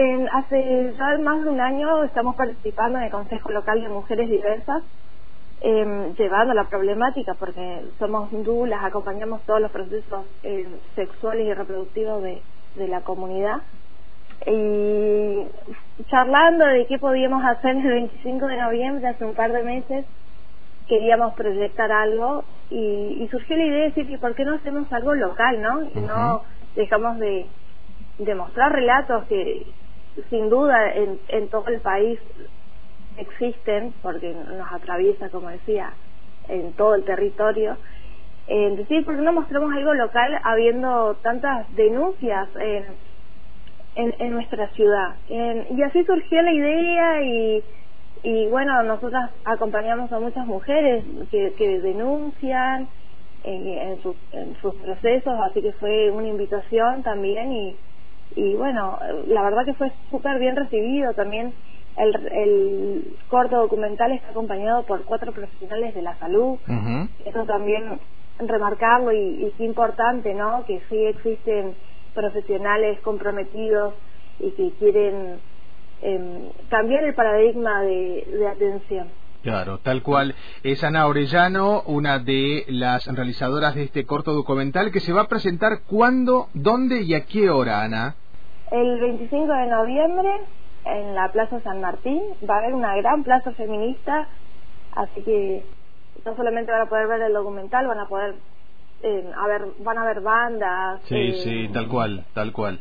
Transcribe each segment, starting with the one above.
En, hace ya más de un año estamos participando en el Consejo Local de Mujeres Diversas, eh, llevando la problemática, porque somos dulas, acompañamos todos los procesos eh, sexuales y reproductivos de, de la comunidad. Y charlando de qué podíamos hacer el 25 de noviembre, hace un par de meses, queríamos proyectar algo y, y surgió la idea de decir que por qué no hacemos algo local, ¿no? Y no dejamos de, de mostrar relatos que sin duda en, en todo el país existen, porque nos atraviesa, como decía, en todo el territorio. Es decir, ¿por qué no mostramos algo local habiendo tantas denuncias en, en, en nuestra ciudad? En, y así surgió la idea y, y bueno, nosotras acompañamos a muchas mujeres que, que denuncian en, en, sus, en sus procesos, así que fue una invitación también y, y bueno, la verdad que fue súper bien recibido también. El, el corto documental está acompañado por cuatro profesionales de la salud. Eso también remarcarlo y, y importante, ¿no? Que sí existen profesionales comprometidos y que quieren eh, cambiar el paradigma de, de atención. Claro, tal cual. Es Ana Orellano, una de las realizadoras de este corto documental que se va a presentar cuándo, dónde y a qué hora, Ana. El 25 de noviembre en la Plaza San Martín va a haber una gran plaza feminista, así que no solamente van a poder ver el documental, van a poder eh, a ver, van a haber bandas. Sí, eh, sí, tal cual, tal cual.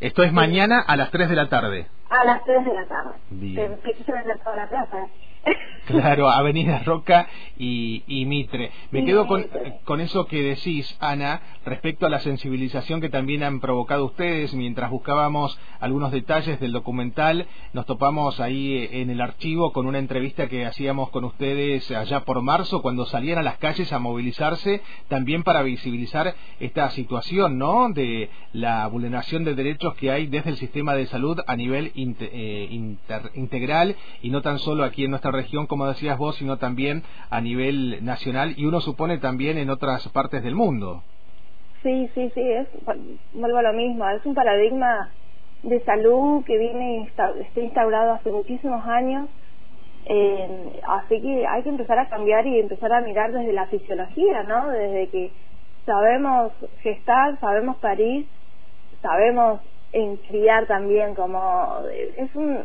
Esto es mañana a las 3 de la tarde. A las 3 de la tarde. Bien. Que, que se vende toda la plaza. Claro, Avenida Roca y, y Mitre. Me quedo con, con eso que decís, Ana, respecto a la sensibilización que también han provocado ustedes. Mientras buscábamos algunos detalles del documental, nos topamos ahí en el archivo con una entrevista que hacíamos con ustedes allá por marzo, cuando salían a las calles a movilizarse, también para visibilizar esta situación, ¿no? De la vulneración de derechos que hay desde el sistema de salud a nivel eh, inter- integral y no tan solo aquí en nuestra región, como decías vos, sino también a nivel nacional y uno supone también en otras partes del mundo. Sí, sí, sí, es, vuelvo a lo mismo, es un paradigma de salud que viene está instaurado hace muchísimos años, eh, así que hay que empezar a cambiar y empezar a mirar desde la fisiología, ¿no? Desde que sabemos gestar, sabemos parir, sabemos en criar también, como es un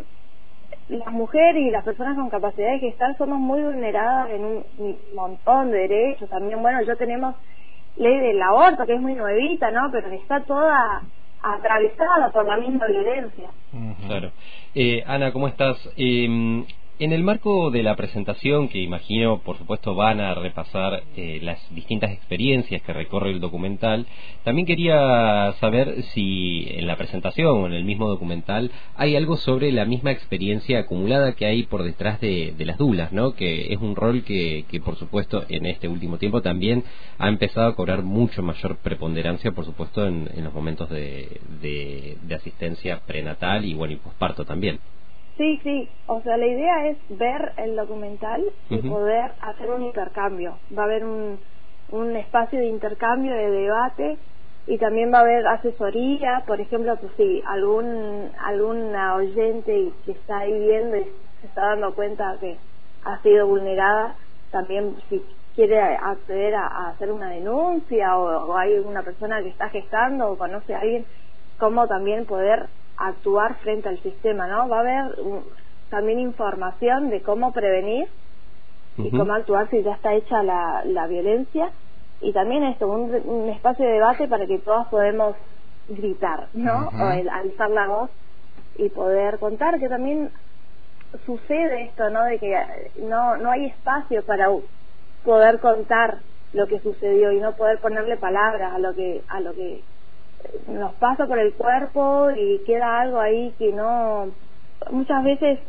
las mujeres y las personas con capacidad de gestar somos muy vulneradas en un montón de derechos. También, bueno, ya tenemos ley del aborto, que es muy nuevita, ¿no? Pero está toda atravesada por la misma violencia. Claro. Eh, Ana, ¿cómo estás? Eh, en el marco de la presentación, que imagino, por supuesto, van a repasar eh, las distintas experiencias que recorre el documental, también quería saber si en la presentación o en el mismo documental hay algo sobre la misma experiencia acumulada que hay por detrás de, las dulas, ¿no? Que es un rol que, que, por supuesto, en este último tiempo también ha empezado a cobrar mucho mayor preponderancia, por supuesto, en, en los momentos de, de, de asistencia prenatal y, bueno, y posparto también. Sí, sí, o sea, la idea es ver el documental y poder hacer un intercambio. Va a haber un, un espacio de intercambio, de debate y también va a haber asesoría, por ejemplo, pues sí, algún alguna oyente que está ahí viendo y se está dando cuenta que ha sido vulnerada, también si quiere acceder a, a hacer una denuncia o, o hay una persona que está gestando o conoce a alguien, cómo también poder actuar frente al sistema, ¿no? Va a haber un- también información de cómo prevenir y cómo actuar si ya está hecha la, la violencia y también esto, un, un espacio de debate para que todos podemos gritar, ¿no? O el- alzar la voz y poder contar que también sucede esto, ¿no? De que no, no hay espacio para poder contar lo que sucedió y no poder ponerle palabras a lo que a lo que nos pasa por el cuerpo y queda algo ahí que no muchas veces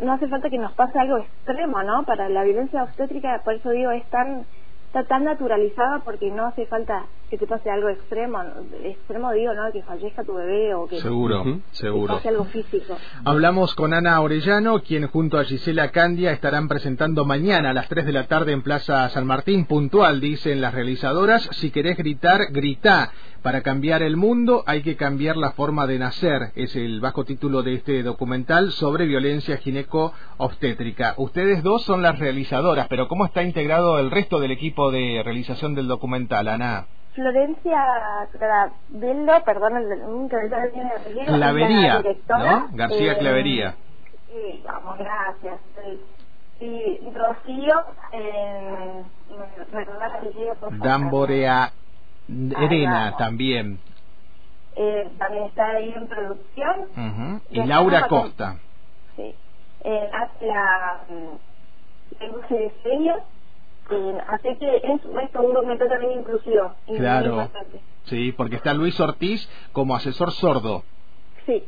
no hace falta que nos pase algo extremo, ¿no? Para la violencia obstétrica, por eso digo, es tan está tan naturalizada porque no hace falta que te pase algo extremo, extremo digo, ¿no? Que fallezca tu bebé o que Seguro, que seguro. pase algo físico. Hablamos con Ana Orellano, quien junto a Gisela Candia estarán presentando mañana a las 3 de la tarde en Plaza San Martín, puntual, dicen las realizadoras. Si querés gritar, gritá. Para cambiar el mundo hay que cambiar la forma de nacer, es el bajo título de este documental sobre violencia gineco-obstétrica. Ustedes dos son las realizadoras, pero ¿cómo está integrado el resto del equipo de realización del documental, Ana? Florencia Clavello, perdón, el, Clavería, ¿no? García eh, Clavería. Sí, vamos, gracias. Y Rocío, eh, Damborea también. Eh, también está ahí en producción. Y Laura Costa. Sí. Eh, la, la mm, de diseño. Eh, así que es, es un documento también inclusivo. Claro. Sí, porque está Luis Ortiz como asesor sordo. Sí.